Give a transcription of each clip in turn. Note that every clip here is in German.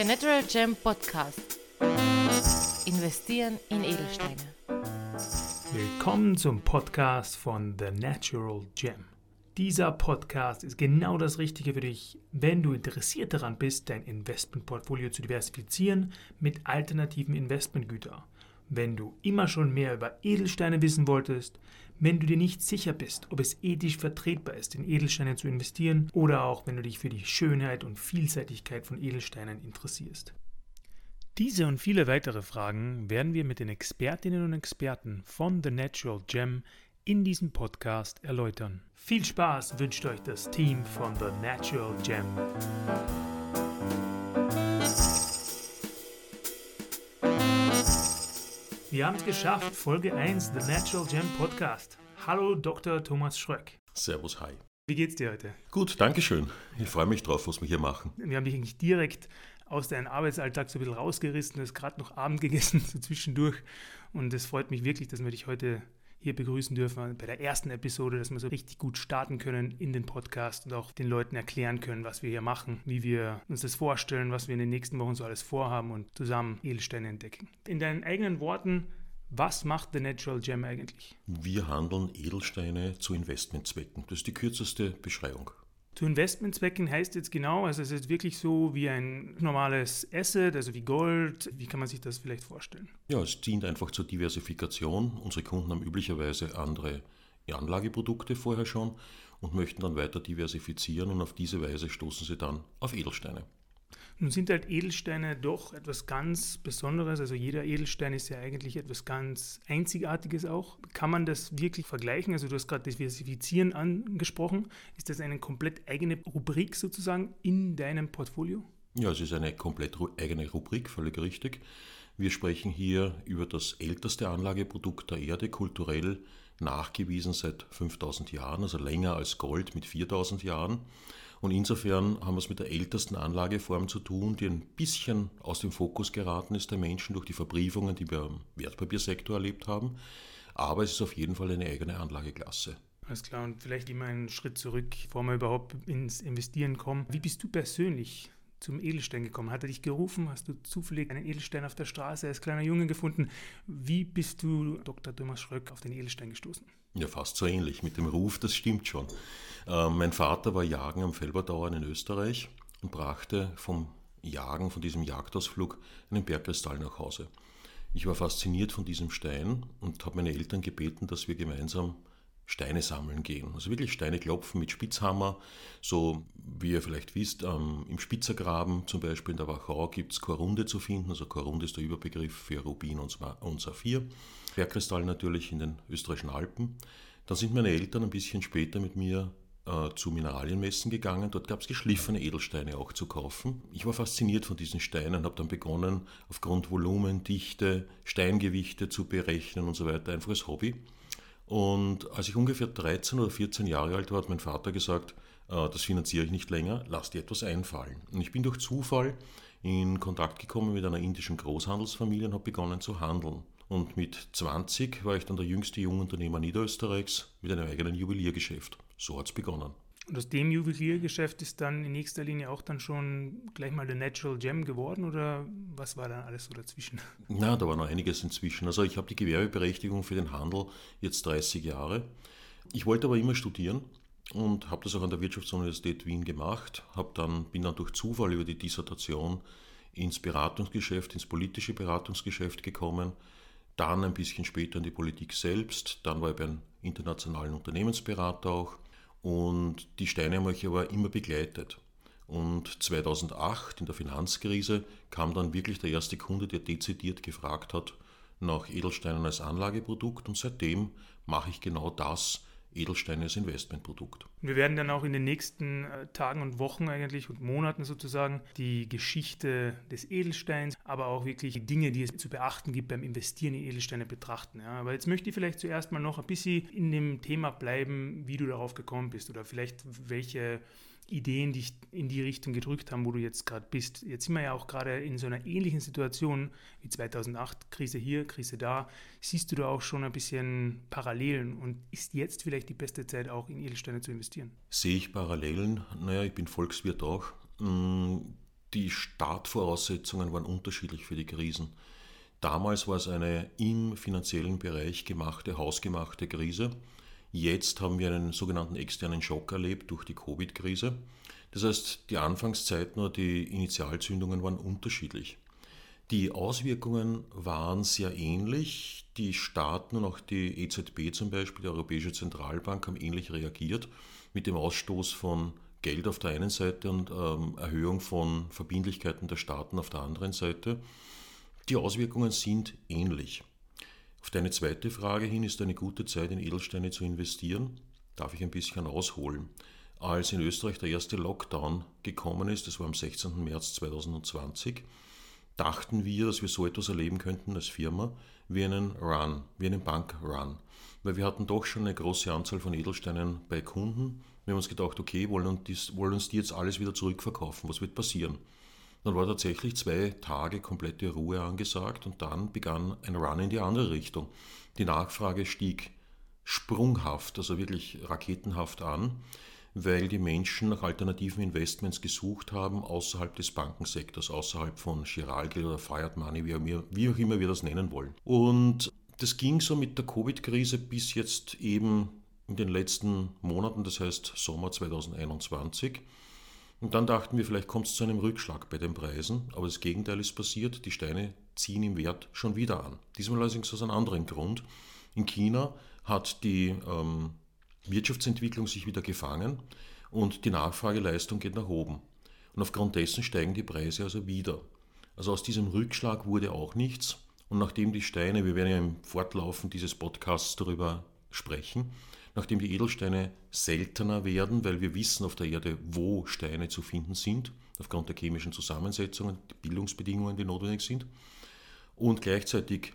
Der Natural Gem Podcast. Investieren in Edelsteine. Willkommen zum Podcast von The Natural Gem. Dieser Podcast ist genau das Richtige für dich, wenn du interessiert daran bist, dein Investmentportfolio zu diversifizieren mit alternativen Investmentgütern. Wenn du immer schon mehr über Edelsteine wissen wolltest, wenn du dir nicht sicher bist, ob es ethisch vertretbar ist, in Edelsteine zu investieren oder auch wenn du dich für die Schönheit und Vielseitigkeit von Edelsteinen interessierst. Diese und viele weitere Fragen werden wir mit den Expertinnen und Experten von The Natural Gem in diesem Podcast erläutern. Viel Spaß wünscht euch das Team von The Natural Gem. Wir haben es geschafft, Folge 1, The Natural Gem Podcast. Hallo Dr. Thomas Schröck. Servus, hi. Wie geht's dir heute? Gut, danke schön. Ich freue mich drauf, was wir hier machen. Wir haben dich eigentlich direkt aus deinem Arbeitsalltag so ein bisschen rausgerissen. Du hast gerade noch Abend gegessen, so zwischendurch. Und es freut mich wirklich, dass wir dich heute hier begrüßen dürfen bei der ersten Episode, dass wir so richtig gut starten können in den Podcast und auch den Leuten erklären können, was wir hier machen, wie wir uns das vorstellen, was wir in den nächsten Wochen so alles vorhaben und zusammen Edelsteine entdecken. In deinen eigenen Worten, was macht The Natural Gem eigentlich? Wir handeln Edelsteine zu Investmentzwecken. Das ist die kürzeste Beschreibung. Zu Investmentzwecken heißt jetzt genau, also es ist wirklich so wie ein normales Asset, also wie Gold. Wie kann man sich das vielleicht vorstellen? Ja, es dient einfach zur Diversifikation. Unsere Kunden haben üblicherweise andere Anlageprodukte vorher schon und möchten dann weiter diversifizieren und auf diese Weise stoßen sie dann auf Edelsteine. Nun sind halt Edelsteine doch etwas ganz Besonderes. Also jeder Edelstein ist ja eigentlich etwas ganz Einzigartiges auch. Kann man das wirklich vergleichen? Also du hast gerade Diversifizieren angesprochen. Ist das eine komplett eigene Rubrik sozusagen in deinem Portfolio? Ja, es ist eine komplett eigene Rubrik, völlig richtig. Wir sprechen hier über das älteste Anlageprodukt der Erde, kulturell nachgewiesen seit 5000 Jahren, also länger als Gold mit 4000 Jahren. Und insofern haben wir es mit der ältesten Anlageform zu tun, die ein bisschen aus dem Fokus geraten ist der Menschen durch die Verbriefungen, die wir im Wertpapiersektor erlebt haben. Aber es ist auf jeden Fall eine eigene Anlageklasse. Alles klar, und vielleicht immer einen Schritt zurück, bevor wir überhaupt ins Investieren kommen. Wie bist du persönlich zum Edelstein gekommen? Hat er dich gerufen? Hast du zufällig einen Edelstein auf der Straße als kleiner Junge gefunden? Wie bist du, Dr. Thomas Schröck, auf den Edelstein gestoßen? Ja, fast so ähnlich. Mit dem Ruf, das stimmt schon. Äh, mein Vater war Jagen am Felberdauern in Österreich und brachte vom Jagen, von diesem Jagdausflug, einen Bergkristall nach Hause. Ich war fasziniert von diesem Stein und habe meine Eltern gebeten, dass wir gemeinsam Steine sammeln gehen. Also wirklich Steine klopfen mit Spitzhammer. So wie ihr vielleicht wisst, ähm, im Spitzergraben zum Beispiel in der Wachau gibt es Korunde zu finden. Also Korunde ist der Überbegriff für Rubin und, und Saphir. Bergkristall natürlich in den österreichischen Alpen. Dann sind meine Eltern ein bisschen später mit mir äh, zu Mineralienmessen gegangen. Dort gab es geschliffene Edelsteine auch zu kaufen. Ich war fasziniert von diesen Steinen, habe dann begonnen, aufgrund Volumen, Dichte, Steingewichte zu berechnen und so weiter, einfach als Hobby. Und als ich ungefähr 13 oder 14 Jahre alt war, hat mein Vater gesagt, äh, das finanziere ich nicht länger, lass dir etwas einfallen. Und ich bin durch Zufall in Kontakt gekommen mit einer indischen Großhandelsfamilie und habe begonnen zu handeln. Und mit 20 war ich dann der jüngste Jungunternehmer Niederösterreichs mit einem eigenen Juweliergeschäft. So hat es begonnen. Und aus dem Juweliergeschäft ist dann in nächster Linie auch dann schon gleich mal der Natural Gem geworden oder was war dann alles so dazwischen? Na, da war noch einiges inzwischen. Also ich habe die Gewerbeberechtigung für den Handel jetzt 30 Jahre. Ich wollte aber immer studieren und habe das auch an der Wirtschaftsuniversität Wien gemacht. Hab dann, bin dann durch Zufall über die Dissertation ins Beratungsgeschäft, ins politische Beratungsgeschäft gekommen. Dann ein bisschen später in die Politik selbst. Dann war ich bei einem internationalen Unternehmensberater auch und die Steine haben mich aber immer begleitet. Und 2008 in der Finanzkrise kam dann wirklich der erste Kunde, der dezidiert gefragt hat nach Edelsteinen als Anlageprodukt und seitdem mache ich genau das, Edelsteine als Investmentprodukt. Wir werden dann auch in den nächsten äh, Tagen und Wochen eigentlich und Monaten sozusagen die Geschichte des Edelsteins, aber auch wirklich die Dinge, die es zu beachten gibt beim Investieren in Edelsteine betrachten. Ja, aber jetzt möchte ich vielleicht zuerst mal noch ein bisschen in dem Thema bleiben, wie du darauf gekommen bist oder vielleicht welche Ideen dich in die Richtung gedrückt haben, wo du jetzt gerade bist. Jetzt sind wir ja auch gerade in so einer ähnlichen Situation wie 2008, Krise hier, Krise da. Siehst du da auch schon ein bisschen Parallelen und ist jetzt vielleicht die beste Zeit auch in Edelsteine zu investieren? Sehe ich Parallelen? Naja, ich bin Volkswirt auch. Mm, die Startvoraussetzungen waren unterschiedlich für die Krisen. Damals war es eine im finanziellen Bereich gemachte, hausgemachte Krise. Jetzt haben wir einen sogenannten externen Schock erlebt durch die Covid-Krise. Das heißt, die Anfangszeit nur die Initialzündungen waren unterschiedlich. Die Auswirkungen waren sehr ähnlich. Die Staaten und auch die EZB zum Beispiel, die Europäische Zentralbank, haben ähnlich reagiert mit dem Ausstoß von Geld auf der einen Seite und ähm, Erhöhung von Verbindlichkeiten der Staaten auf der anderen Seite. Die Auswirkungen sind ähnlich. Auf deine zweite Frage hin ist eine gute Zeit, in Edelsteine zu investieren. Darf ich ein bisschen ausholen? Als in Österreich der erste Lockdown gekommen ist, das war am 16. März 2020, dachten wir, dass wir so etwas erleben könnten als Firma wie einen Run, wie einen Bankrun. Weil wir hatten doch schon eine große Anzahl von Edelsteinen bei Kunden. Wir haben uns gedacht, okay, wollen uns, wollen uns die jetzt alles wieder zurückverkaufen? Was wird passieren? Dann war tatsächlich zwei Tage komplette Ruhe angesagt und dann begann ein Run in die andere Richtung. Die Nachfrage stieg sprunghaft, also wirklich raketenhaft an weil die Menschen nach alternativen Investments gesucht haben außerhalb des Bankensektors, außerhalb von Giralgeld oder Fiat Money, wie auch immer wir das nennen wollen. Und das ging so mit der Covid-Krise bis jetzt eben in den letzten Monaten, das heißt Sommer 2021. Und dann dachten wir, vielleicht kommt es zu einem Rückschlag bei den Preisen, aber das Gegenteil ist passiert, die Steine ziehen im Wert schon wieder an. Diesmal allerdings aus einem anderen Grund. In China hat die ähm, Wirtschaftsentwicklung sich wieder gefangen und die Nachfrageleistung geht nach oben. Und aufgrund dessen steigen die Preise also wieder. Also aus diesem Rückschlag wurde auch nichts. Und nachdem die Steine, wir werden ja im Fortlaufen dieses Podcasts darüber sprechen, nachdem die Edelsteine seltener werden, weil wir wissen auf der Erde, wo Steine zu finden sind, aufgrund der chemischen Zusammensetzungen, die Bildungsbedingungen, die notwendig sind, und gleichzeitig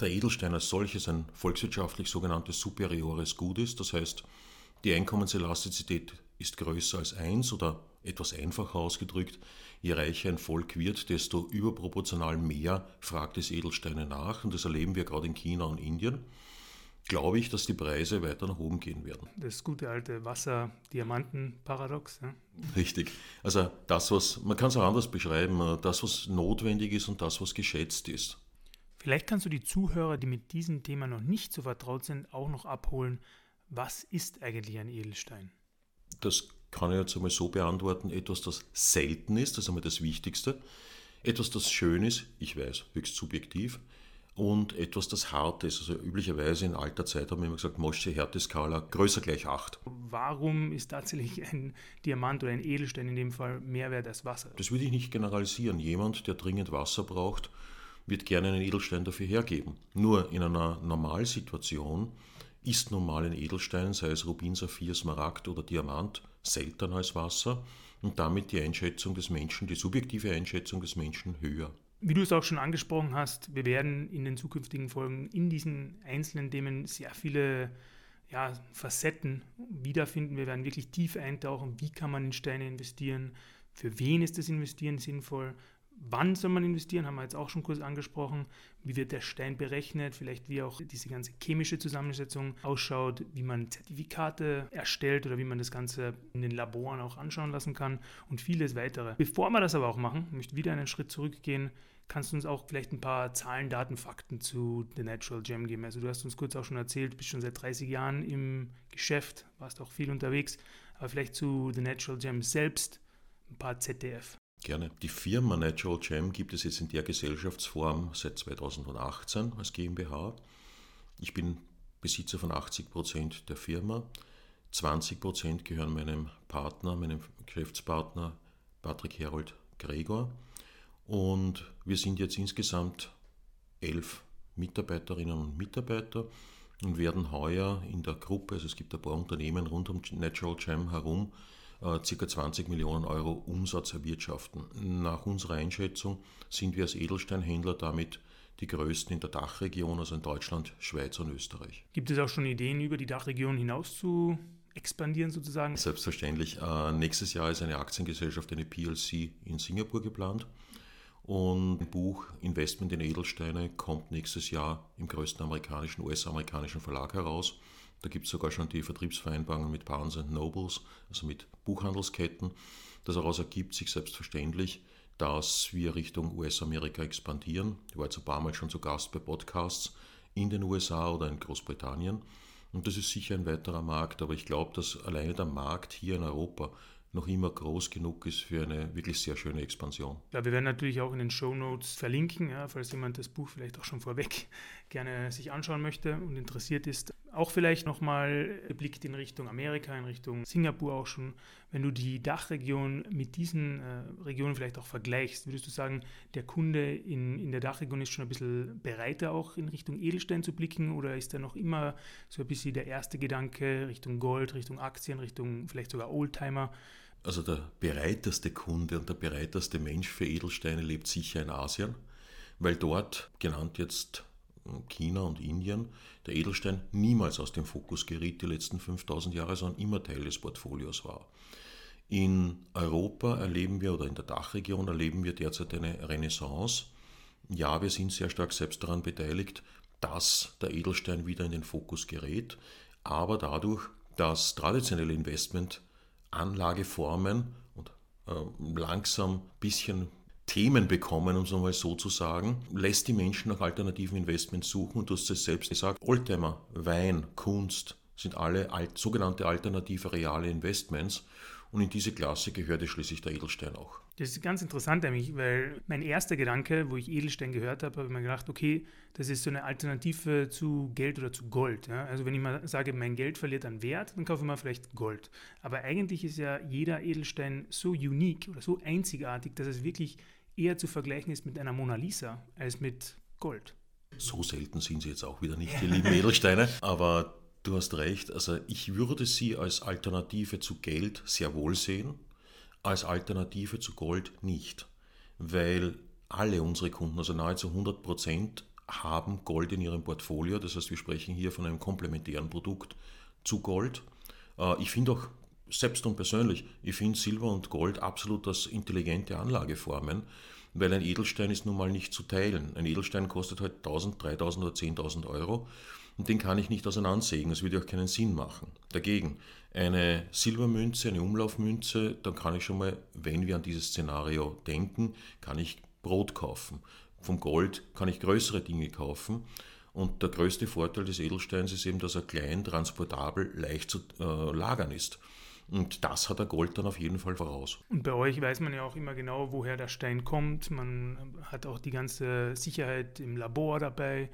der Edelstein als solches ein volkswirtschaftlich sogenanntes superiores Gut ist. Das heißt, die Einkommenselastizität ist größer als 1 oder etwas einfacher ausgedrückt, je reicher ein Volk wird, desto überproportional mehr fragt es Edelsteine nach. Und das erleben wir gerade in China und Indien. Glaube ich, dass die Preise weiter nach oben gehen werden. Das gute alte Wasser-Diamanten-Paradox. Ja? Richtig. Also das, was, man kann es auch anders beschreiben, das, was notwendig ist und das, was geschätzt ist. Vielleicht kannst du die Zuhörer, die mit diesem Thema noch nicht so vertraut sind, auch noch abholen. Was ist eigentlich ein Edelstein? Das kann ich jetzt einmal so beantworten. Etwas, das selten ist, das ist einmal das Wichtigste. Etwas, das schön ist, ich weiß, höchst subjektiv. Und etwas, das hart ist. Also üblicherweise in alter Zeit haben wir immer gesagt, Mosche Härteskala größer gleich 8. Warum ist tatsächlich ein Diamant oder ein Edelstein in dem Fall mehr wert als Wasser? Das würde ich nicht generalisieren. Jemand, der dringend Wasser braucht, wird gerne einen Edelstein dafür hergeben. Nur in einer Normalsituation ist normal ein Edelstein, sei es Rubin, Saphir, Smaragd oder Diamant, seltener als Wasser und damit die Einschätzung des Menschen, die subjektive Einschätzung des Menschen höher. Wie du es auch schon angesprochen hast, wir werden in den zukünftigen Folgen in diesen einzelnen Themen sehr viele ja, Facetten wiederfinden. Wir werden wirklich tief eintauchen, wie kann man in Steine investieren, für wen ist das Investieren sinnvoll, Wann soll man investieren, haben wir jetzt auch schon kurz angesprochen. Wie wird der Stein berechnet, vielleicht wie auch diese ganze chemische Zusammensetzung ausschaut, wie man Zertifikate erstellt oder wie man das Ganze in den Laboren auch anschauen lassen kann und vieles weitere. Bevor wir das aber auch machen, möchte wieder einen Schritt zurückgehen, kannst du uns auch vielleicht ein paar Zahlen, Daten, Fakten zu The Natural Gem geben. Also du hast uns kurz auch schon erzählt, bist schon seit 30 Jahren im Geschäft, warst auch viel unterwegs, aber vielleicht zu The Natural Gem selbst ein paar ZDF. Gerne. Die Firma Natural Gem gibt es jetzt in der Gesellschaftsform seit 2018 als GmbH. Ich bin Besitzer von 80 Prozent der Firma. 20 Prozent gehören meinem Partner, meinem Geschäftspartner Patrick Herold Gregor. Und wir sind jetzt insgesamt elf Mitarbeiterinnen und Mitarbeiter und werden heuer in der Gruppe, also es gibt ein paar Unternehmen rund um Natural Gem herum, äh, ca. 20 Millionen Euro Umsatz erwirtschaften. Nach unserer Einschätzung sind wir als Edelsteinhändler damit die größten in der Dachregion, also in Deutschland, Schweiz und Österreich. Gibt es auch schon Ideen, über die Dachregion hinaus zu expandieren sozusagen? Selbstverständlich. Äh, nächstes Jahr ist eine Aktiengesellschaft, eine PLC in Singapur geplant. Und ein Buch Investment in Edelsteine kommt nächstes Jahr im größten amerikanischen, US-amerikanischen Verlag heraus. Da gibt es sogar schon die Vertriebsvereinbarungen mit Barnes Nobles, also mit Buchhandelsketten. Daraus ergibt sich selbstverständlich, dass wir Richtung US-Amerika expandieren. Ich war jetzt ein paar Mal schon zu Gast bei Podcasts in den USA oder in Großbritannien. Und das ist sicher ein weiterer Markt, aber ich glaube, dass alleine der Markt hier in Europa noch immer groß genug ist für eine wirklich sehr schöne Expansion. Ja, wir werden natürlich auch in den Show Notes verlinken, ja, falls jemand das Buch vielleicht auch schon vorweg gerne sich anschauen möchte und interessiert ist. Auch vielleicht nochmal geblickt in Richtung Amerika, in Richtung Singapur auch schon. Wenn du die Dachregion mit diesen äh, Regionen vielleicht auch vergleichst, würdest du sagen, der Kunde in, in der Dachregion ist schon ein bisschen bereiter auch in Richtung Edelstein zu blicken oder ist da noch immer so ein bisschen der erste Gedanke Richtung Gold, Richtung Aktien, Richtung vielleicht sogar Oldtimer? Also der bereiteste Kunde und der bereiteste Mensch für Edelsteine lebt sicher in Asien, weil dort, genannt jetzt China und Indien, der Edelstein niemals aus dem Fokus geriet die letzten 5000 Jahre, sondern immer Teil des Portfolios war. In Europa erleben wir oder in der Dachregion erleben wir derzeit eine Renaissance. Ja, wir sind sehr stark selbst daran beteiligt, dass der Edelstein wieder in den Fokus gerät, aber dadurch, dass traditionelle Investmentanlageformen und äh, langsam ein bisschen Themen bekommen, um es mal so zu sagen, lässt die Menschen nach alternativen Investments suchen und du hast es selbst gesagt, Oldtimer, Wein, Kunst sind alle alt, sogenannte alternative reale Investments und in diese Klasse gehörte schließlich der Edelstein auch. Das ist ganz interessant nämlich, weil mein erster Gedanke, wo ich Edelstein gehört habe, habe ich mir gedacht, okay, das ist so eine Alternative zu Geld oder zu Gold. Ja? Also wenn ich mal sage, mein Geld verliert an Wert, dann kaufe ich mal vielleicht Gold. Aber eigentlich ist ja jeder Edelstein so unique oder so einzigartig, dass es wirklich eher zu vergleichen ist mit einer Mona Lisa als mit Gold. So selten sind sie jetzt auch wieder nicht, die lieben Edelsteine. Aber du hast recht, also ich würde sie als Alternative zu Geld sehr wohl sehen, als Alternative zu Gold nicht. Weil alle unsere Kunden, also nahezu 100 Prozent, haben Gold in ihrem Portfolio. Das heißt, wir sprechen hier von einem komplementären Produkt zu Gold. Äh, ich finde auch selbst und persönlich, ich finde Silber und Gold absolut als intelligente Anlageformen, weil ein Edelstein ist nun mal nicht zu teilen. Ein Edelstein kostet halt 1000, 3000 oder 10.000 Euro und den kann ich nicht auseinandersägen. Das würde auch keinen Sinn machen. Dagegen eine Silbermünze, eine Umlaufmünze, dann kann ich schon mal, wenn wir an dieses Szenario denken, kann ich Brot kaufen. Vom Gold kann ich größere Dinge kaufen. Und der größte Vorteil des Edelsteins ist eben, dass er klein, transportabel, leicht zu äh, lagern ist. Und das hat der Gold dann auf jeden Fall voraus. Und bei euch weiß man ja auch immer genau, woher der Stein kommt. Man hat auch die ganze Sicherheit im Labor dabei.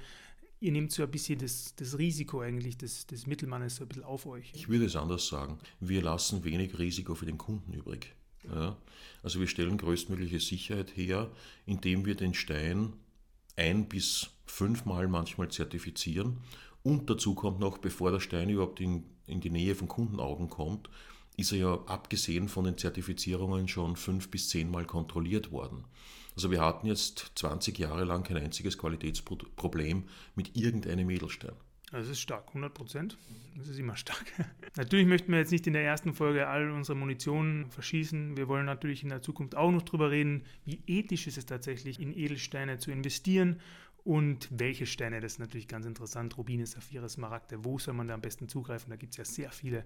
Ihr nehmt so ein bisschen das, das Risiko eigentlich des, des Mittelmannes so ein bisschen auf euch. Ich würde es anders sagen. Wir lassen wenig Risiko für den Kunden übrig. Ja? Also wir stellen größtmögliche Sicherheit her, indem wir den Stein ein bis fünfmal manchmal zertifizieren. Und dazu kommt noch, bevor der Stein überhaupt in, in die Nähe von Kundenaugen kommt, ist er ja abgesehen von den Zertifizierungen schon fünf bis zehnmal kontrolliert worden. Also wir hatten jetzt 20 Jahre lang kein einziges Qualitätsproblem mit irgendeinem Edelstein. Das ist stark, 100 Prozent. Das ist immer stark. natürlich möchten wir jetzt nicht in der ersten Folge all unsere Munition verschießen. Wir wollen natürlich in der Zukunft auch noch darüber reden, wie ethisch ist es tatsächlich, in Edelsteine zu investieren und welche Steine. Das ist natürlich ganz interessant. Rubine, Saphire, Smaragde. Wo soll man da am besten zugreifen? Da gibt es ja sehr viele.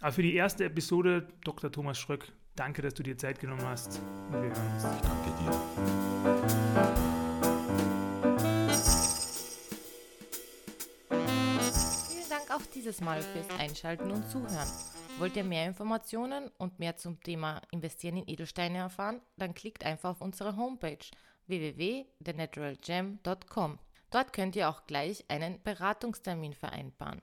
Aber für die erste Episode, Dr. Thomas Schröck, danke, dass du dir Zeit genommen hast. Und wir hören uns. Ich danke dir. Vielen Dank auch dieses Mal fürs Einschalten und Zuhören. Wollt ihr mehr Informationen und mehr zum Thema Investieren in Edelsteine erfahren? Dann klickt einfach auf unsere Homepage www.thenaturalgem.com. Dort könnt ihr auch gleich einen Beratungstermin vereinbaren.